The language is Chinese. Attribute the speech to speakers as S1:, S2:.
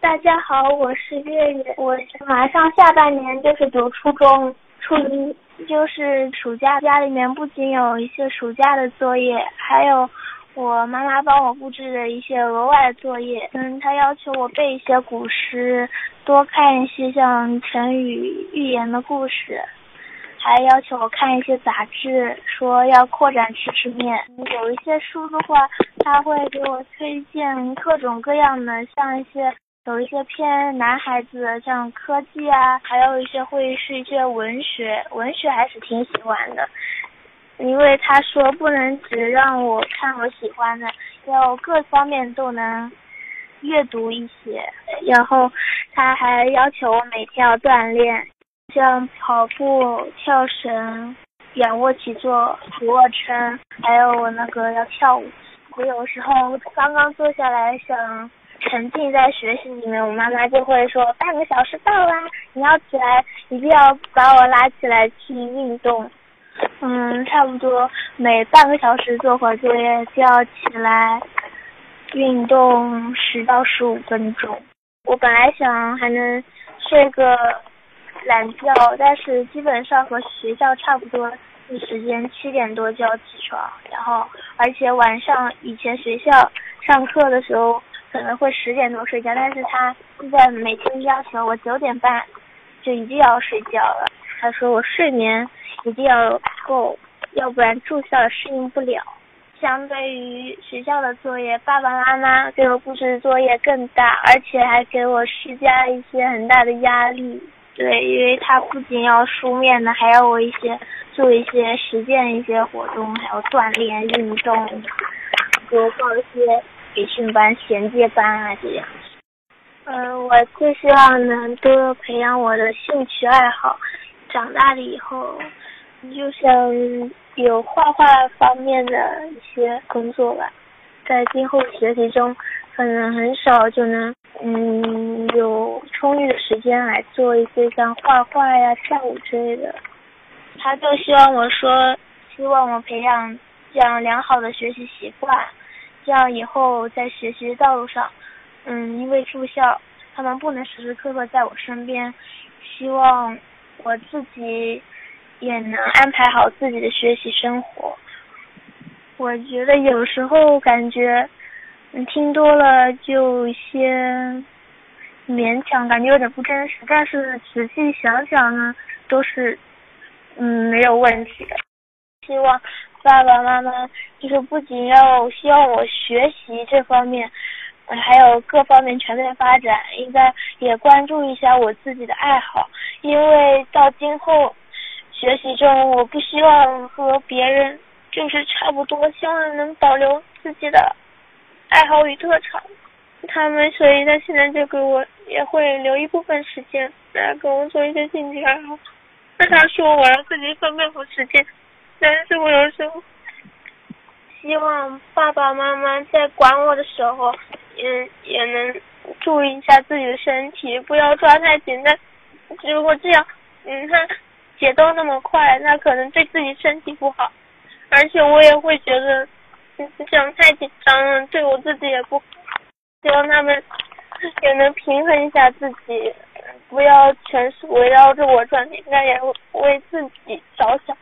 S1: 大家好，我是月月，我马上下半年就是读初中初一，就是暑假家里面不仅有一些暑假的作业，还有我妈妈帮我布置的一些额外的作业。嗯，她要求我背一些古诗，多看一些像成语、寓言的故事。还要求我看一些杂志，说要扩展知识面。有一些书的话，他会给我推荐各种各样的，像一些有一些偏男孩子，像科技啊，还有一些会是一些文学，文学还是挺喜欢的。因为他说不能只让我看我喜欢的，要各方面都能阅读一些。然后他还要求我每天要锻炼。像跑步、跳绳、仰卧起坐、俯卧撑，还有我那个要跳舞。我有时候刚刚坐下来想沉浸在学习里面，我妈妈就会说半个小时到啦，你要起来，一定要把我拉起来去运动。嗯，差不多每半个小时做会作业就要起来运动十到十五分钟。我本来想还能睡个。懒觉，但是基本上和学校差不多的时间，七点多就要起床。然后，而且晚上以前学校上课的时候可能会十点多睡觉，但是他现在每天要求我九点半就一定要睡觉了。他说我睡眠一定要够，要不然住校适应不了。相对于学校的作业，爸爸妈妈给我布置的作业更大，而且还给我施加一些很大的压力。对，因为他不仅要书面的，还要我一些做一些实践一些活动，还有锻炼运动，给我报一些培训班、衔接班啊这样。嗯，我最希望能多培养我的兴趣爱好，长大了以后就想有画画方面的一些工作吧，在今后学习中可能很少就能。嗯，有充裕的时间来做一些像画画呀、跳舞之类的。他就希望我说，希望我培养这样良好的学习习惯，这样以后在学习道路上，嗯，因为住校，他们不能时时刻刻在我身边，希望我自己也能安排好自己的学习生活。我觉得有时候感觉。嗯，听多了就先勉强，感觉有点不真实。但是仔细想想呢，都是嗯没有问题的。希望爸爸妈妈就是不仅要希望我学习这方面，还有各方面全面发展，应该也关注一下我自己的爱好。因为到今后学习中，我不希望和别人就是差不多，希望能保留自己的。爱好与特长，他们所以他现在就给我也会留一部分时间来给我做一些兴趣爱好。那他说我要自己分配好时间，但是我有时候希望爸爸妈妈在管我的时候，也也能注意一下自己的身体，不要抓太紧。但如果这样，嗯，他节奏那么快，那可能对自己身体不好，而且我也会觉得。这样太紧张了，对我自己也不好。希望他们也能平衡一下自己，不要全是围绕着我转，应该也为自己着想。